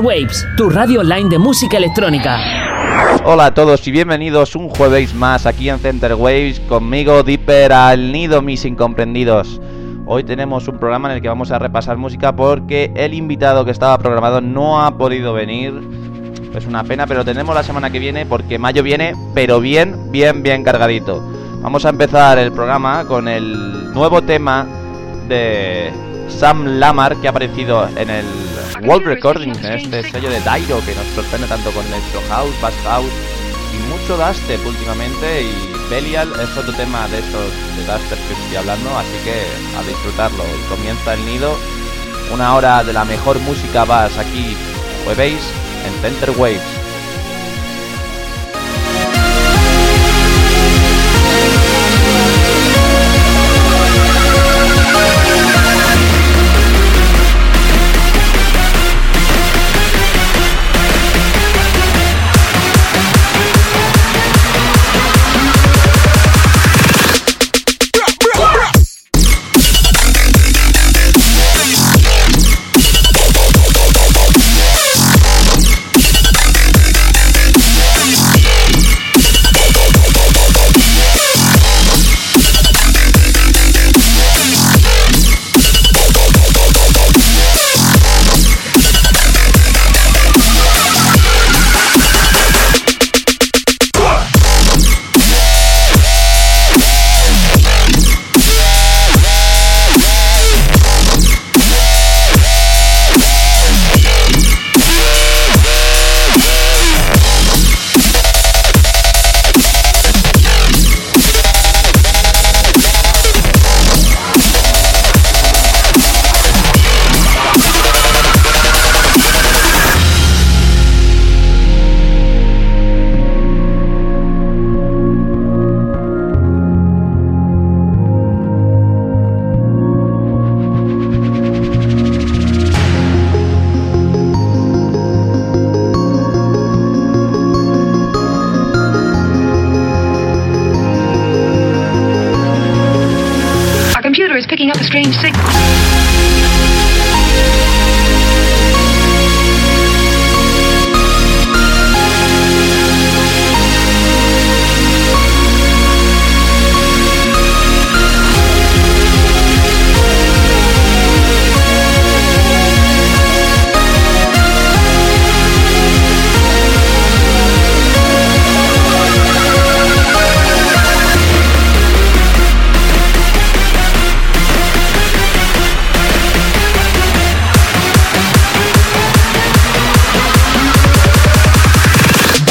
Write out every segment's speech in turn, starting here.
Waves, tu radio online de música electrónica. Hola a todos y bienvenidos un jueves más aquí en Center Waves conmigo Dipper al nido mis incomprendidos. Hoy tenemos un programa en el que vamos a repasar música porque el invitado que estaba programado no ha podido venir. Es una pena, pero tenemos la semana que viene porque mayo viene, pero bien, bien, bien cargadito. Vamos a empezar el programa con el nuevo tema de Sam Lamar que ha aparecido en el World Recordings, en este sello de Dairo que nos sorprende tanto con Electro House, Bass House y mucho Dubstep últimamente y Belial es otro tema de estos de Dubstep que estoy hablando, así que a disfrutarlo. Comienza el nido, una hora de la mejor música bass aquí, jueves en Center Waves.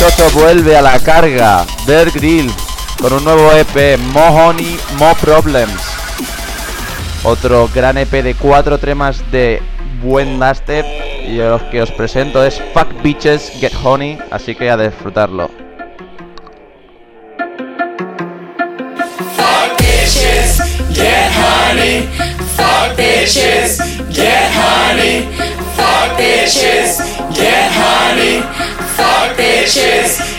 machoso vuelve a la carga. Bear Grill con un nuevo EP, Mo Honey, Mo Problems. Otro gran EP de cuatro temas de buen dubstep y los que os presento es Fuck Bitches Get Honey, así que a disfrutarlo. Fuck bitches, get honey. Fuck bitches, get honey. Fuck bitches, get honey. Fuck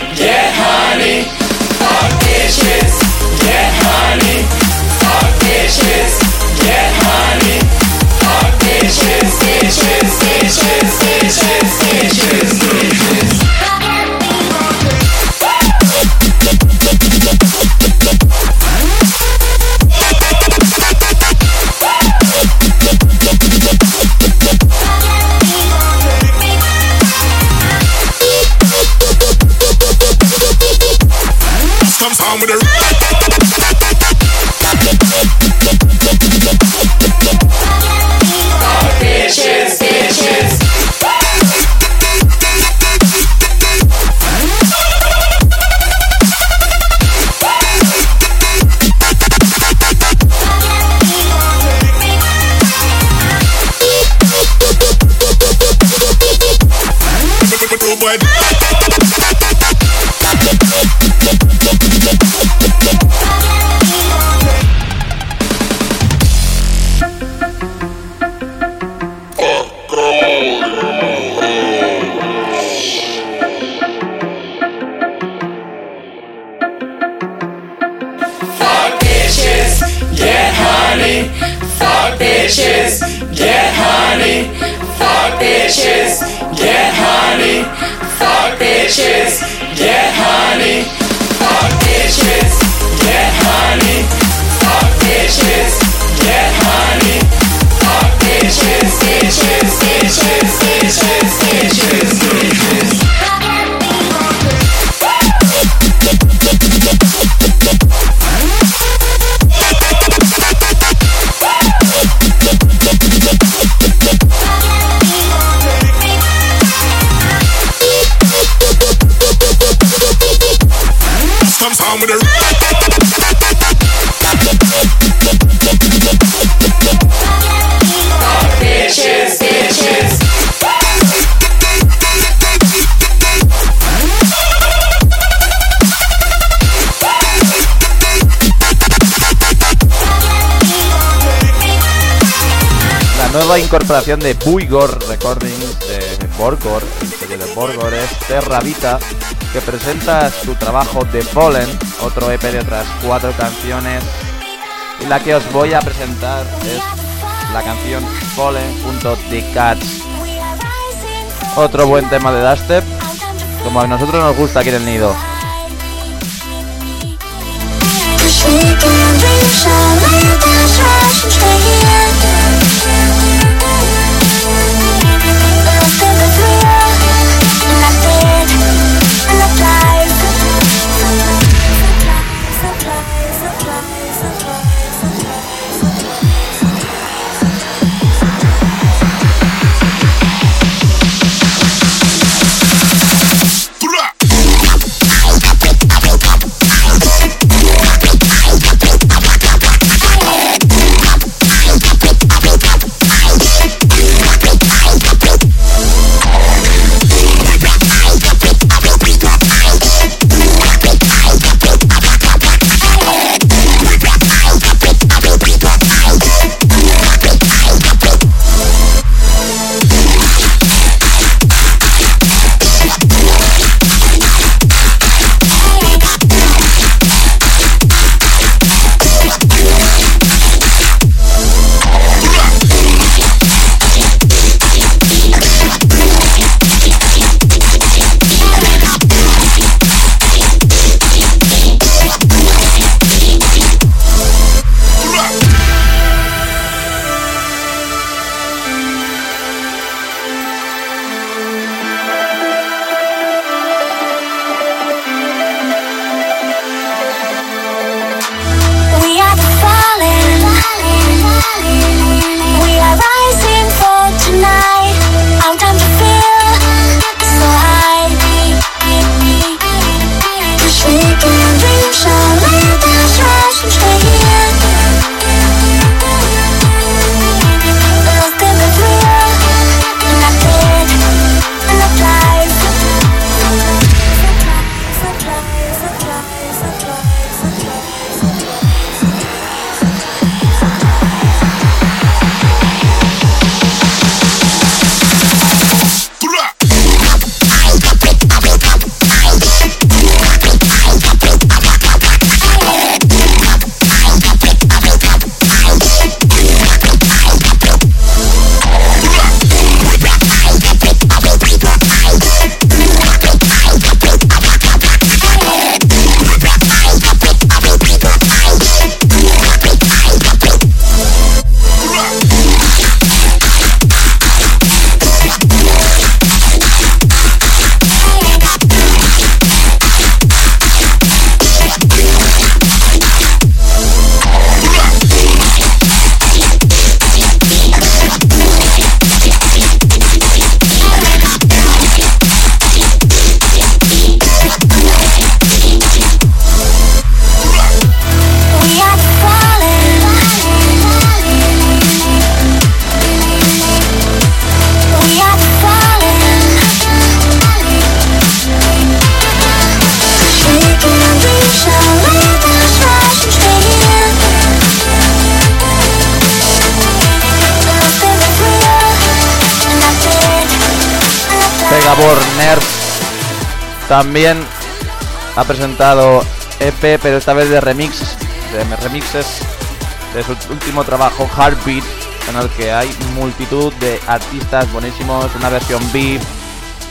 I'm with the. Nueva incorporación de Buigor Recordings de Borgor, el de Borgor, es Terra Vita, que presenta su trabajo The Fallen, otro EP de otras cuatro canciones. Y la que os voy a presentar es la canción Fallen junto The Cats. Otro buen tema de Dubstep, como a nosotros nos gusta aquí en el nido. También ha presentado EP, pero esta vez de remix, de remixes de su último trabajo Heartbeat, en el que hay multitud de artistas buenísimos, una versión beat,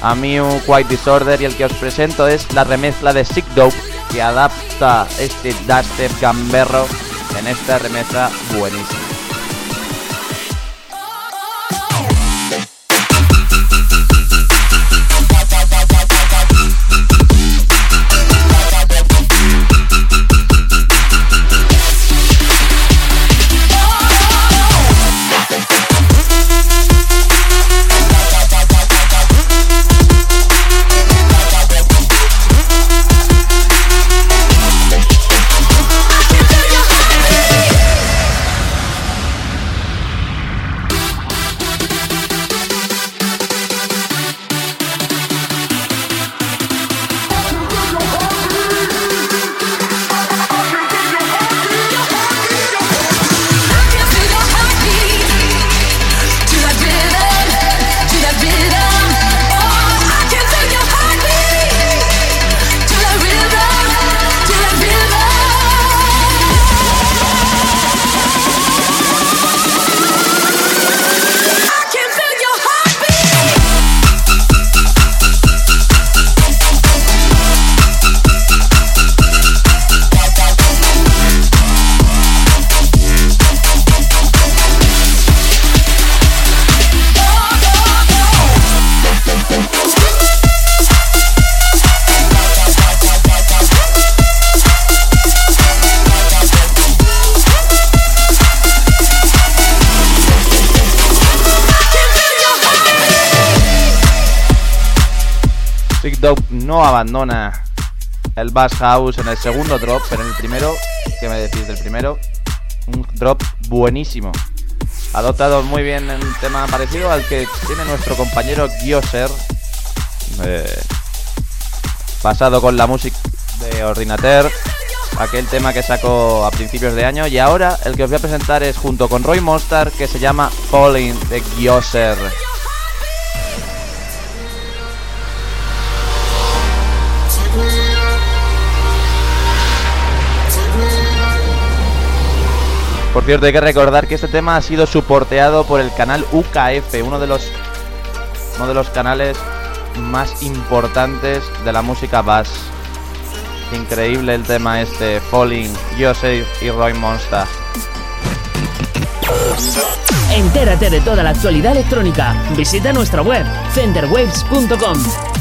a Mew, Quite Disorder y el que os presento es la remezcla de Sick Dope que adapta este dubstep gamberro en esta remezcla buenísima. No abandona el Bass House en el segundo drop, pero en el primero, ¿qué me decís del primero? Un drop buenísimo. Adoptado muy bien en un tema parecido al que tiene nuestro compañero Gioser. Eh, pasado con la música de Ordinateur, aquel tema que sacó a principios de año. Y ahora el que os voy a presentar es junto con Roy Mostar, que se llama Falling de Gioser. Por cierto, hay que recordar que este tema ha sido soporteado por el canal UKF, uno de los uno de los canales más importantes de la música bass. Increíble el tema este, Falling, Joseph y Roy Monster. Entérate de toda la actualidad electrónica. Visita nuestra web, centerwaves.com.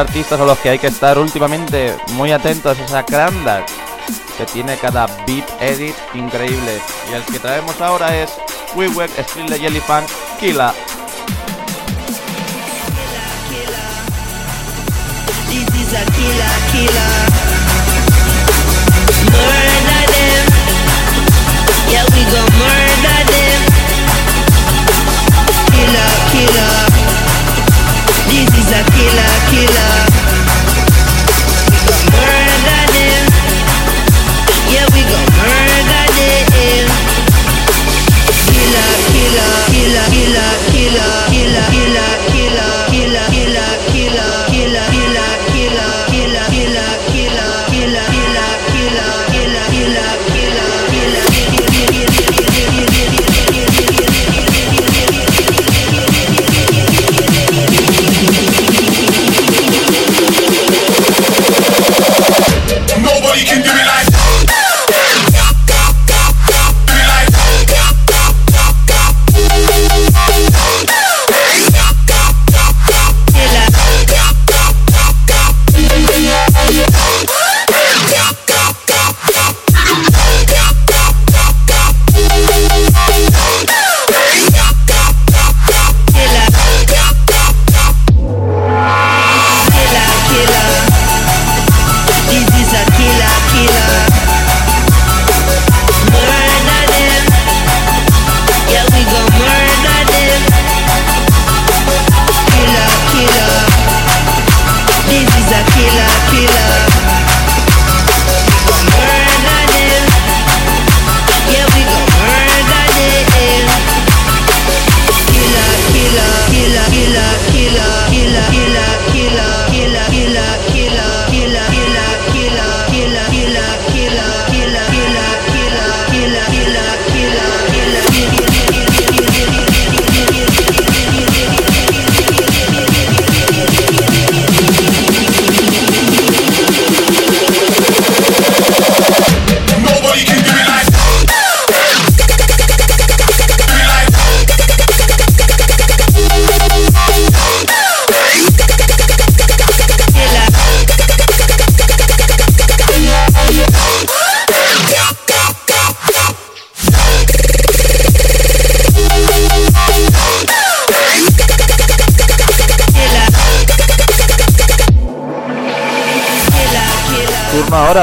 artistas a los que hay que estar últimamente muy atentos es a que tiene cada beat edit increíble. Y el que traemos ahora es We Web Street Jelly Fan Killa love.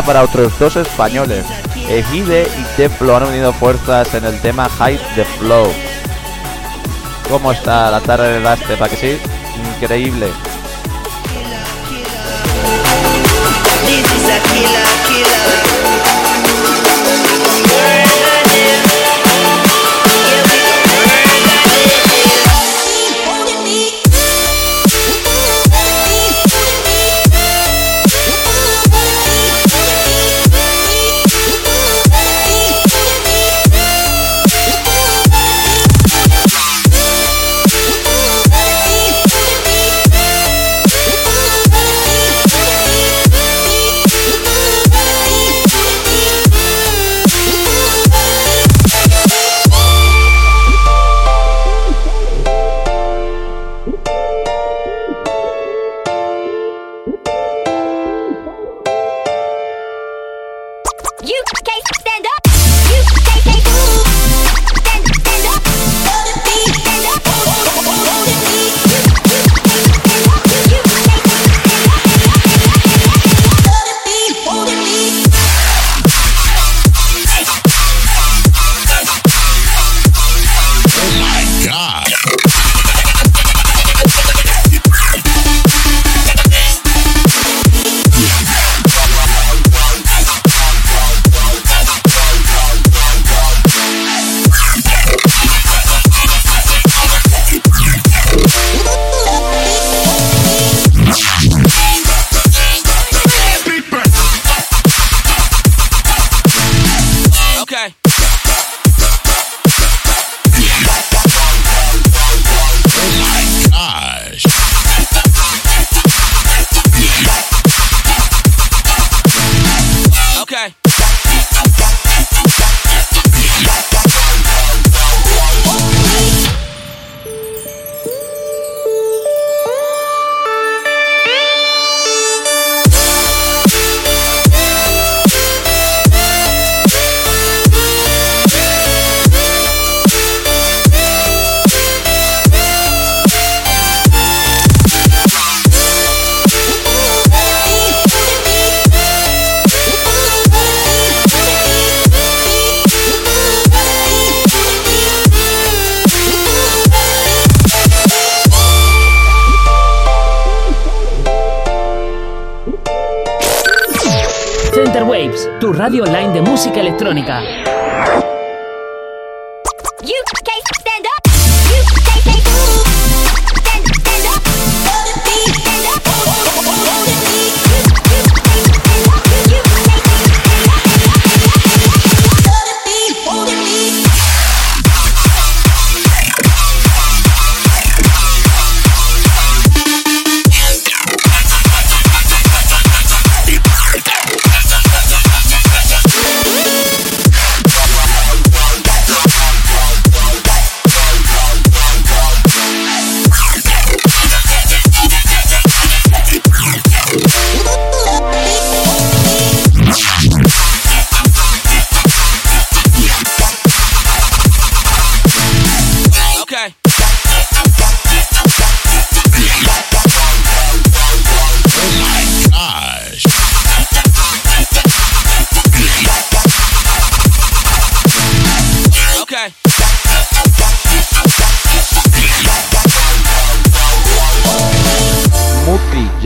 para otros dos españoles. Ejide y Templo han unido fuerzas en el tema Hide the Flow. ¿Cómo está la tarde de Aste? ¿Para que sí? Increíble. Música electrónica.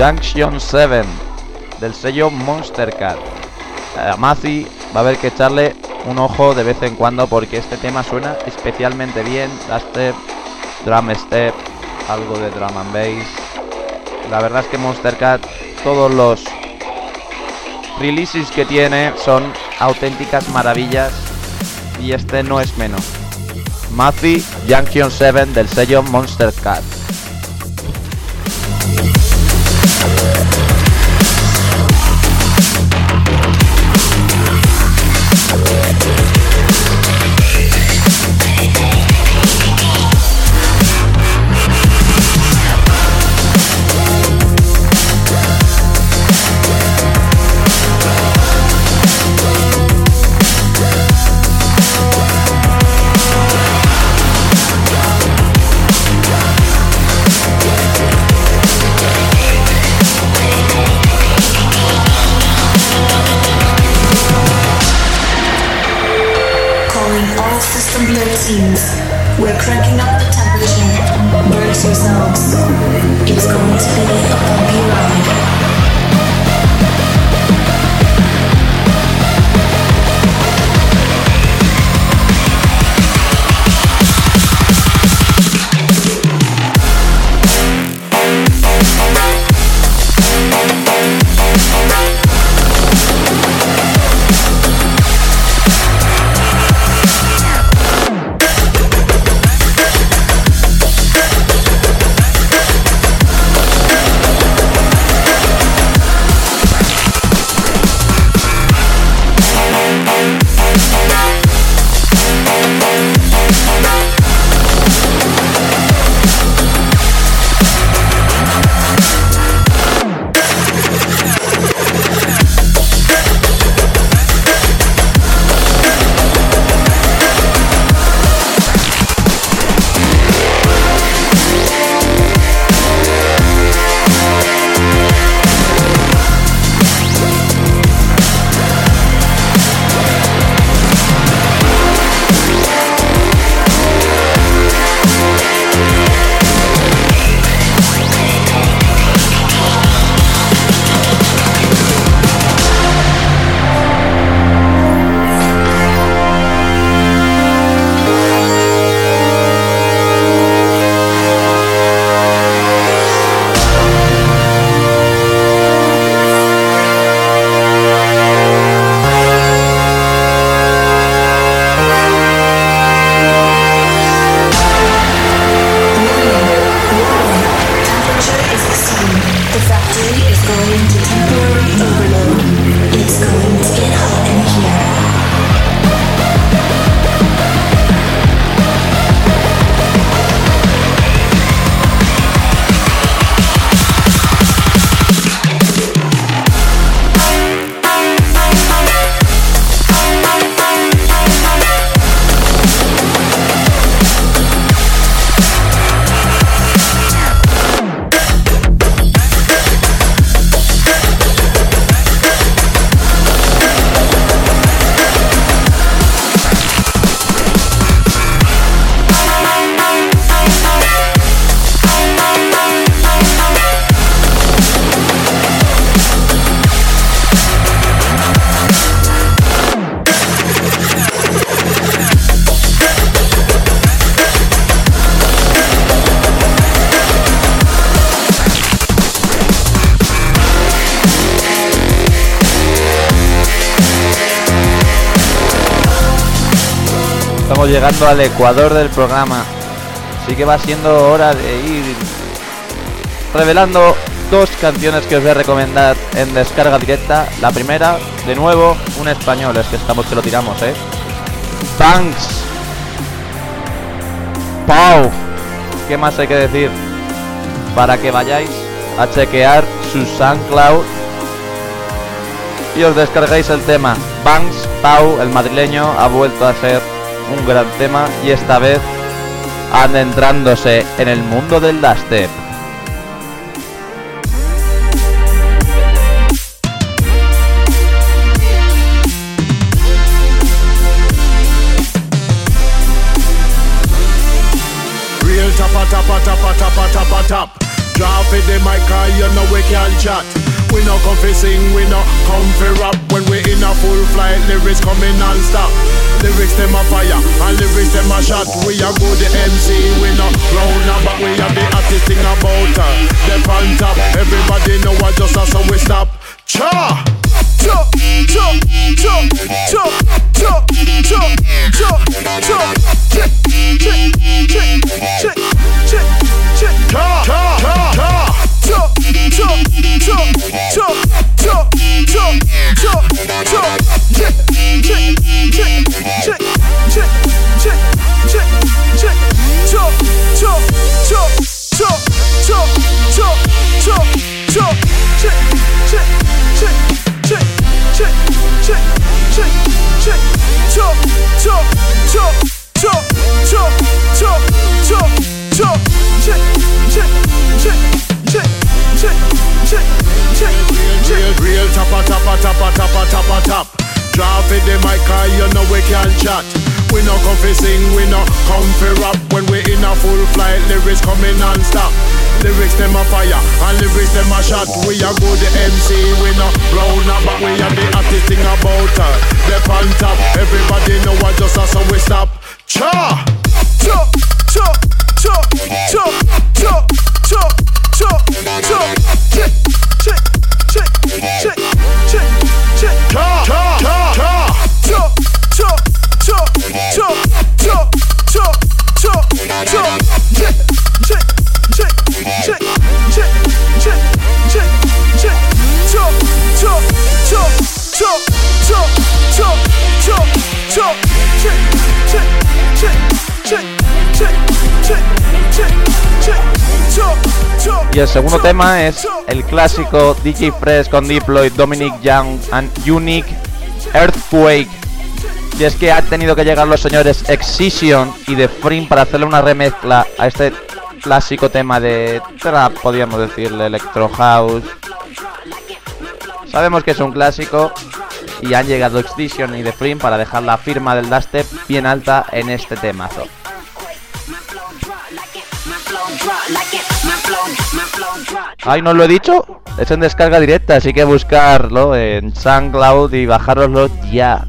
Junction 7 del sello Monster Cat. A Mazi va a haber que echarle un ojo de vez en cuando porque este tema suena especialmente bien. Dubstep, drum step, algo de drum and bass. La verdad es que Monster Cat, todos los releases que tiene son auténticas maravillas y este no es menos. Mazi Junction 7 del sello Monster Cat. Llegando al ecuador del programa. Así que va siendo hora de ir revelando dos canciones que os voy a recomendar en descarga directa. La primera, de nuevo, un español, es que estamos que lo tiramos, ¿eh? Banks. Pau. ¿Qué más hay que decir? Para que vayáis a chequear su SoundCloud y os descargáis el tema. Banks Pau, el madrileño, ha vuelto a ser un gran tema y esta vez adentrándose en el mundo del dubstep. Real tappa tappa tappa tappa tappa tap. Drop it the mic, you know we can chat. We no come fi sing, we no come fi rap. When we in a full flight, lyrics coming non-stop. Lyrics them a fire, and lyrics them a shot. We a go the MC, we no round about. We a the hottest thing about her. The on top, everybody know what just a so we stop. Cha! Cha! Cha! Cha! Cha! Cha! Cha! Cha! Cha! Check! Check! Check! Check! It the mic, cause you know we can chat. We no come fi sing, we no come fi rap. When we in a full flight, lyrics coming non-stop. Lyrics them a fire, and lyrics them a shot. We a good the MC, we no round about. We a the hottest thing about her. The on top, everybody know what just a so we stop. Cha! Cha! Cha! Cha! Cha! Cha! Cha! Cha! Cha! Check! Check! Check! Check! El segundo tema es el clásico DJ Fresh con Diploid, Dominic Young and Unique Earthquake. Y es que han tenido que llegar los señores Excision y The Frim para hacerle una remezcla a este clásico tema de trap, podríamos decirle, electro house. Sabemos que es un clásico y han llegado Excision y The Frim para dejar la firma del dubstep bien alta en este temazo. Ay, no lo he dicho. Es en descarga directa, así que buscarlo en SoundCloud y bajároslo ya.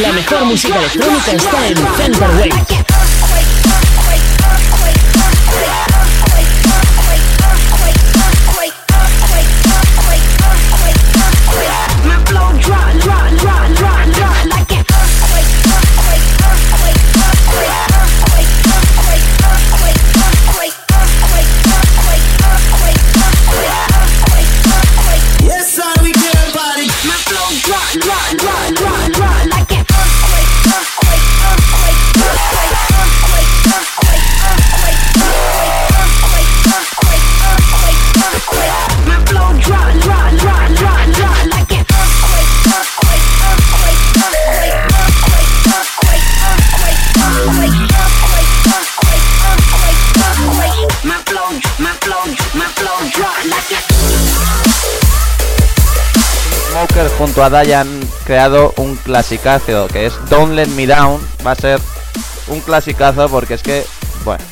La mejor música electrónica está en Center Waves. Junto a Daya han creado un clasicazo que es Don't Let Me Down. Va a ser un clasicazo porque es que, bueno,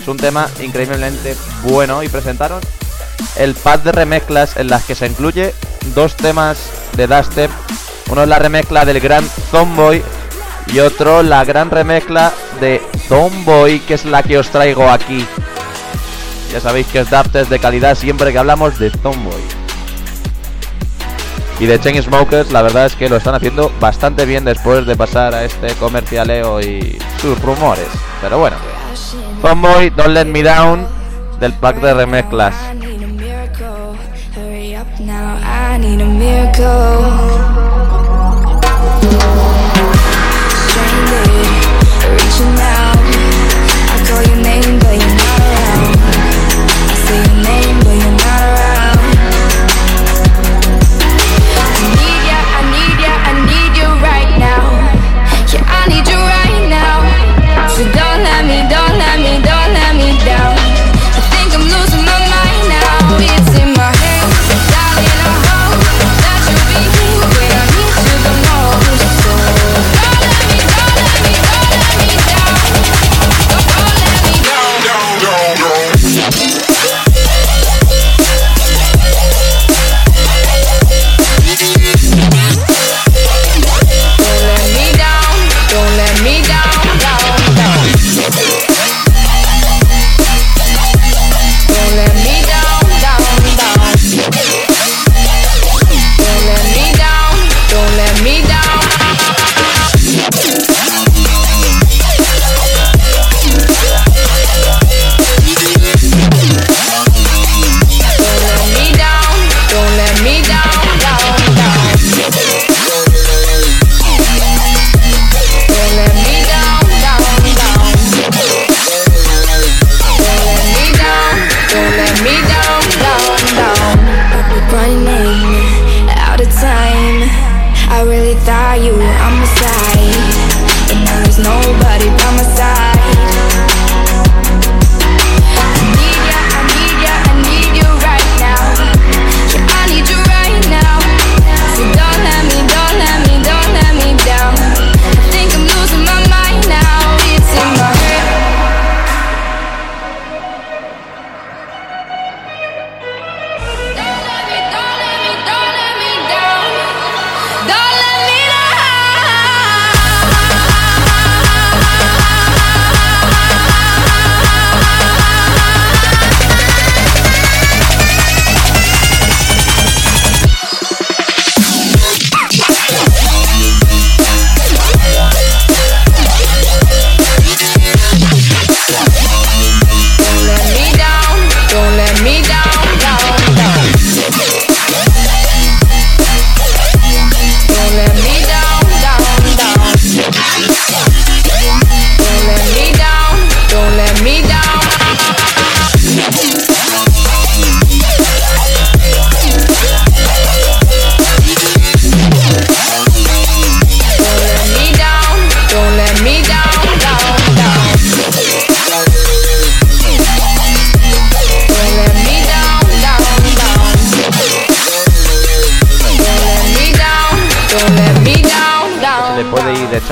es un tema increíblemente bueno y presentaron el pad de remezclas en las que se incluye dos temas de dubstep. Uno es la remezcla del gran Zomboy y otro la gran remezcla de Tomboy, que es la que os traigo aquí. Ya sabéis que es Daptes de calidad siempre que hablamos de Tomboy. Y de Chainsmokers, la verdad es que lo están haciendo bastante bien después de pasar a este comercialeo y sus rumores. Pero bueno, Tomboy, Don't Let Me Down, del pack de remezclas.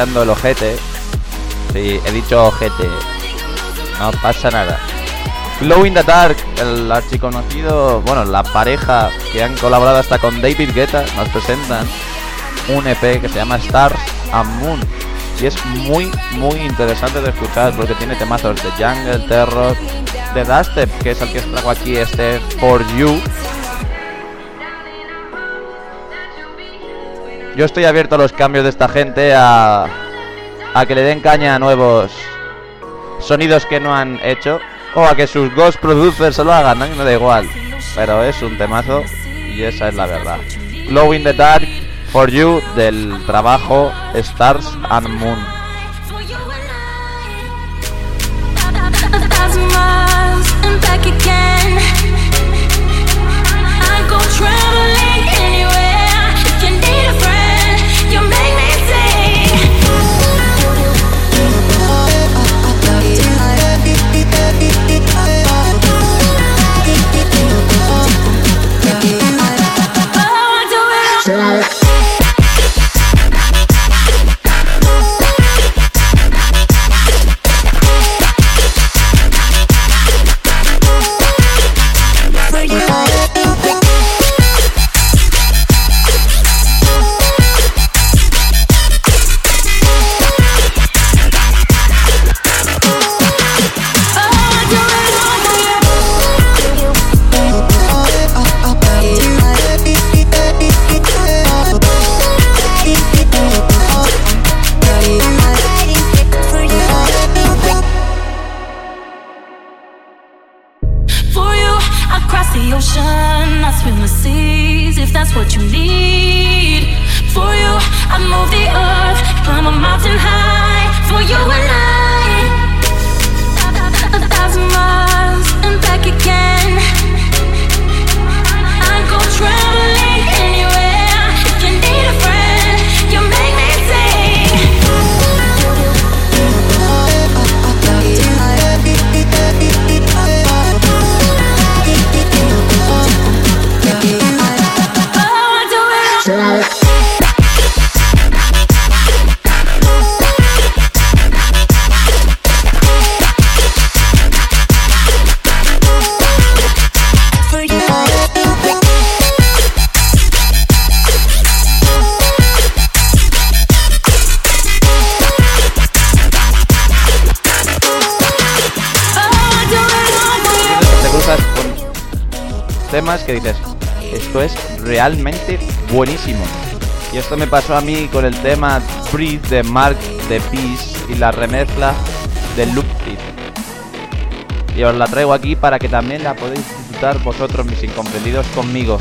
El ojete. Sí, he dicho ojete. No pasa nada. Glow in the Dark, el archiconocido, bueno, la pareja que han colaborado hasta con David Guetta, nos presentan un EP que se llama Stars and Moon. Y es muy, muy interesante de escuchar porque tiene temazos de Jungle, Terror, de Dubstep, que es el que os aquí, este For You. Yo estoy abierto a los cambios de esta gente, a, a que le den caña a nuevos sonidos que no han hecho, o a que sus ghost producers se lo hagan, a me da igual. Pero es un temazo y esa es la verdad. Glow in the Dark for You del trabajo Stars and Moon. Ocean, I swim the seas if that's what you need. For you, I move the earth, climb a mountain high. For you and I, que dices, esto es realmente buenísimo. Y esto me pasó a mí con el tema Breathe de Mark de Peace y la remezcla de Loop It. Y os la traigo aquí para que también la podéis disfrutar vosotros, mis incomprendidos, conmigo.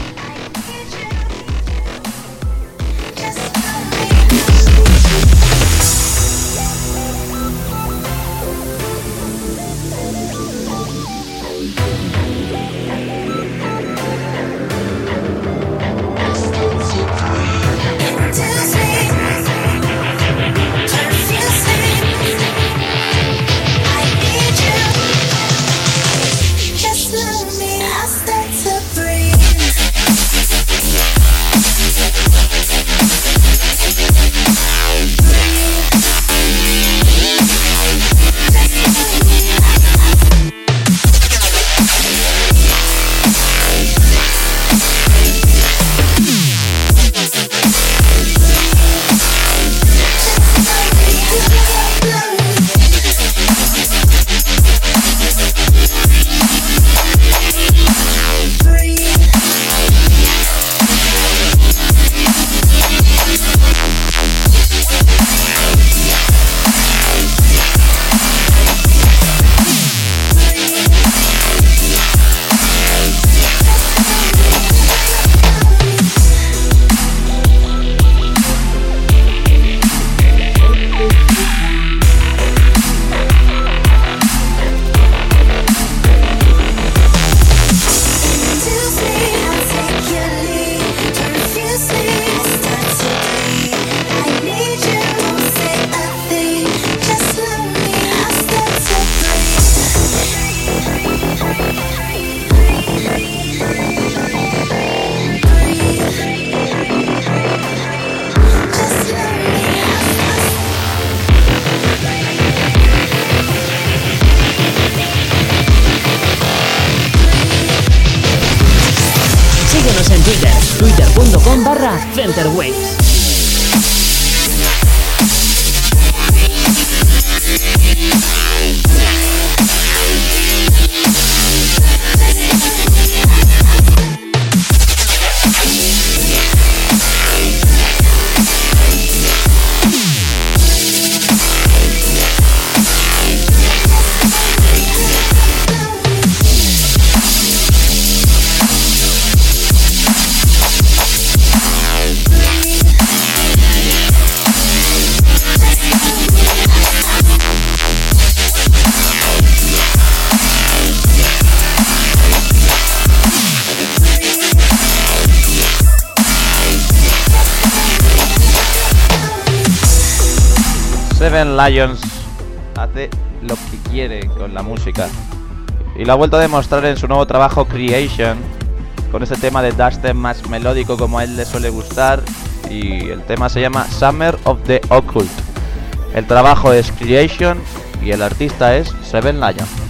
Lions hace lo que quiere con la música. Y lo ha vuelto a demostrar en su nuevo trabajo Creation, con ese tema de Dustin más melódico como a él le suele gustar. Y el tema se llama Summer of the Occult. El trabajo es Creation y el artista es Seven Lions.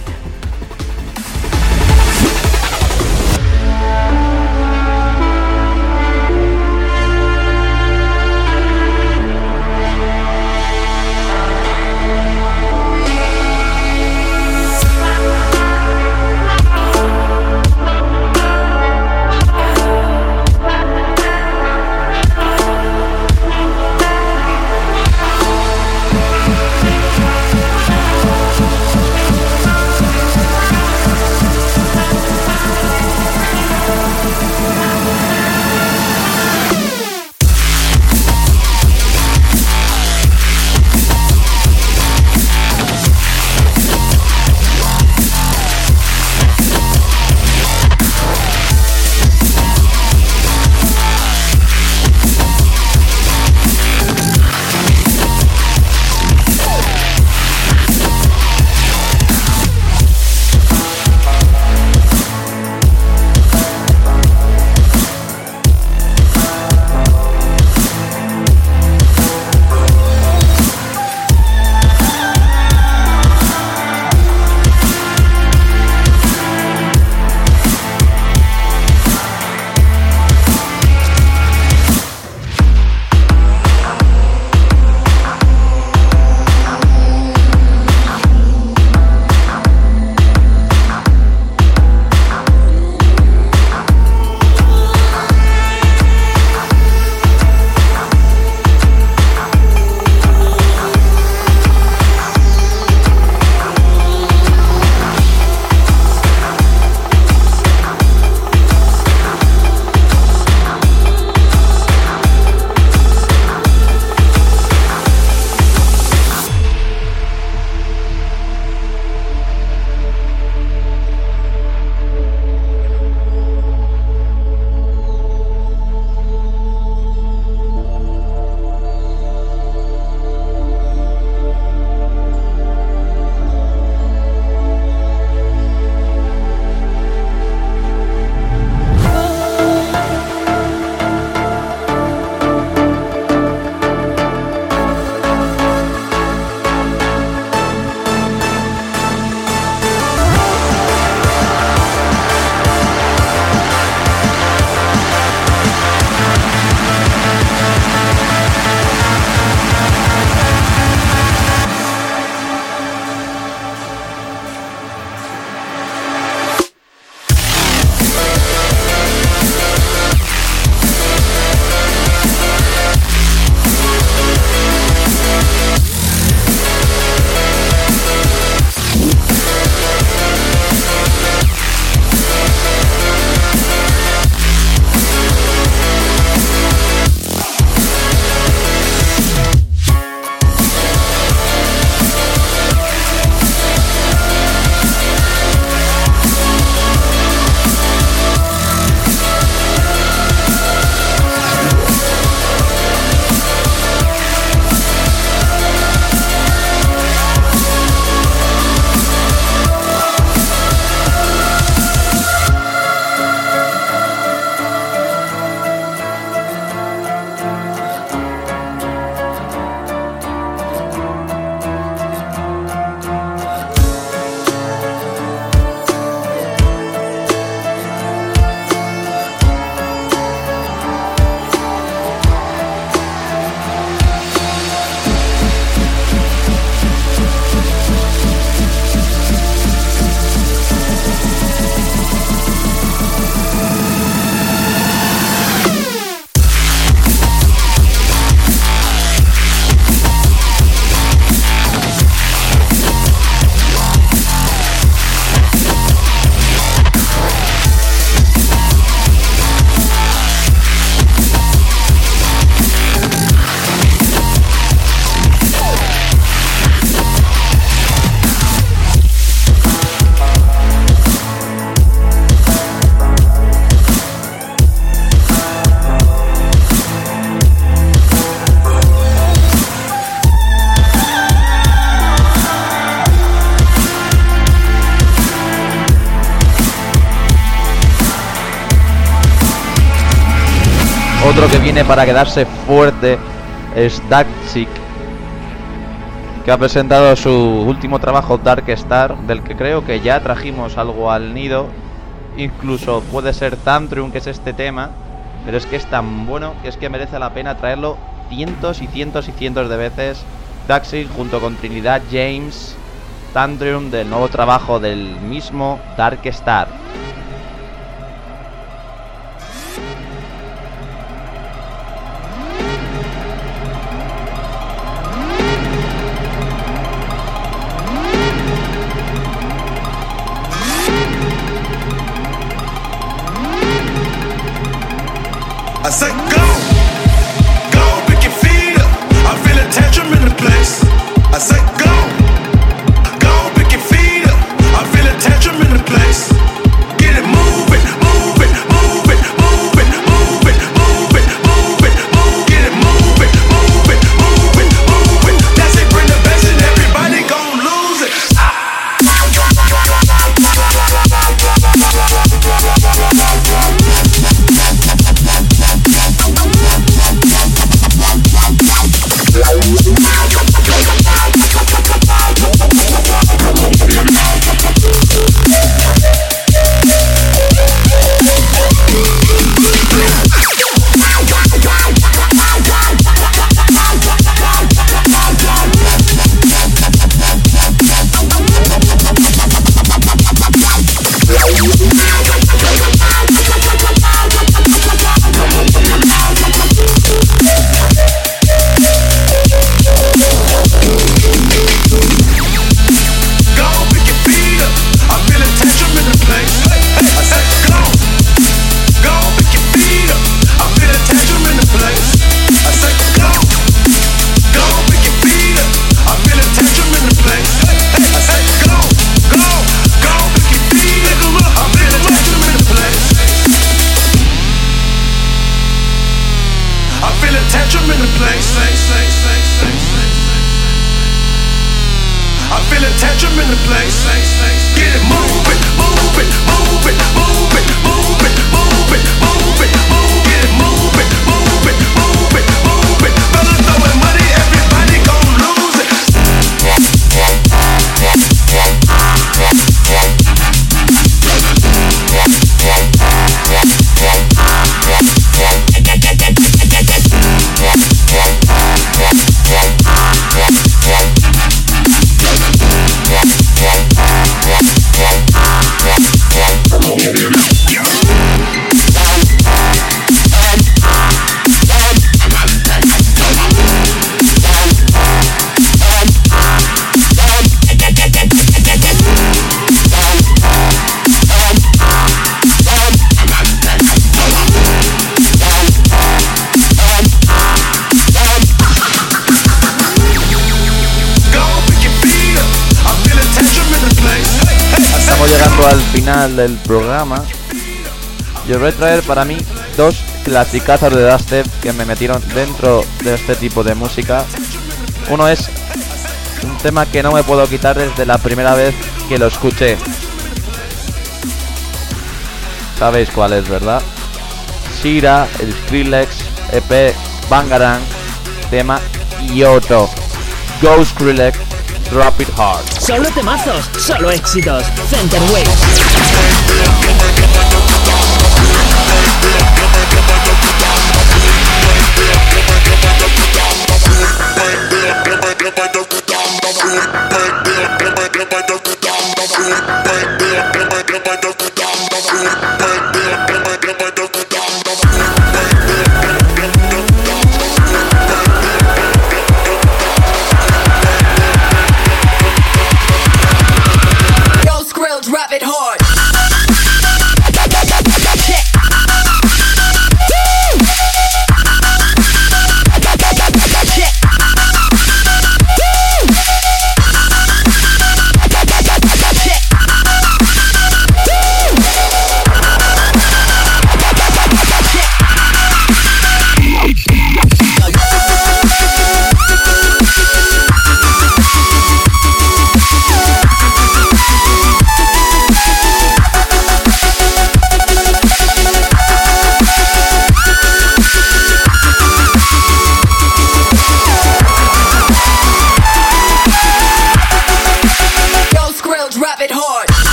Que viene para quedarse fuerte es Daxic, que ha presentado su último trabajo Dark Star, del que creo que ya trajimos algo al nido. Incluso puede ser Tantrium, que es este tema, pero es que es tan bueno que es que merece la pena traerlo cientos y cientos y cientos de veces. Daxic junto con Trinidad James, Tantrium del nuevo trabajo del mismo Dark Star. Final del programa. Y os voy a traer para mí dos clasicazos de dubstep que me metieron dentro de este tipo de música. Uno es un tema que no me puedo quitar desde la primera vez que lo escuché. Sabéis cuál es, ¿verdad? Shira, el Skrillex, EP, Bangarang, tema Kyoto. Go Skrillex, Drop It. Solo temazos, solo éxitos. Center Waves.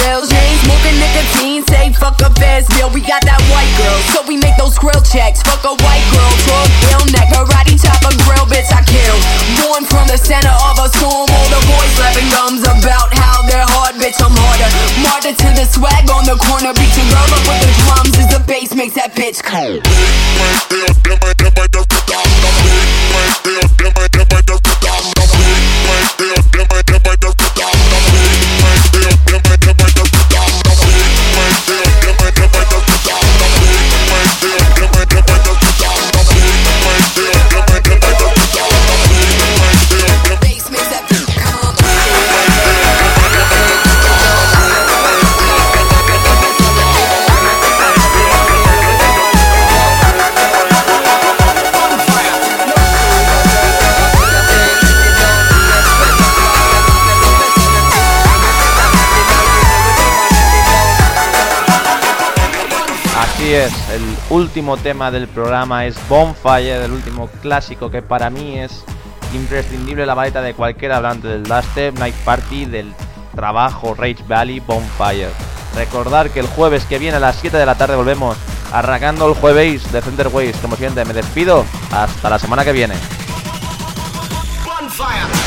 Dance, grill chain, smoking nicotine, say fuck a fast meal. We got that white girl, so we make those grill checks. Fuck a white girl, talk ill neck, karate chop a grill, bitch I kill. Born from the center of a storm, all the boys laughing gums about how they're hard, bitch I'm harder. Martyr to the swag on the corner, beat your girl up with the drums as the bass makes that bitch cold. Es, el último tema del programa es Bonfire, el último clásico que para mí es imprescindible la vareta de cualquier hablante del Dubstep, Night Party, del trabajo Rage Valley, Bonfire. Recordar que el jueves que viene a las 7 de la tarde volvemos arrancando el jueves de Center Ways. Como siempre, me despido. Hasta la semana que viene. No,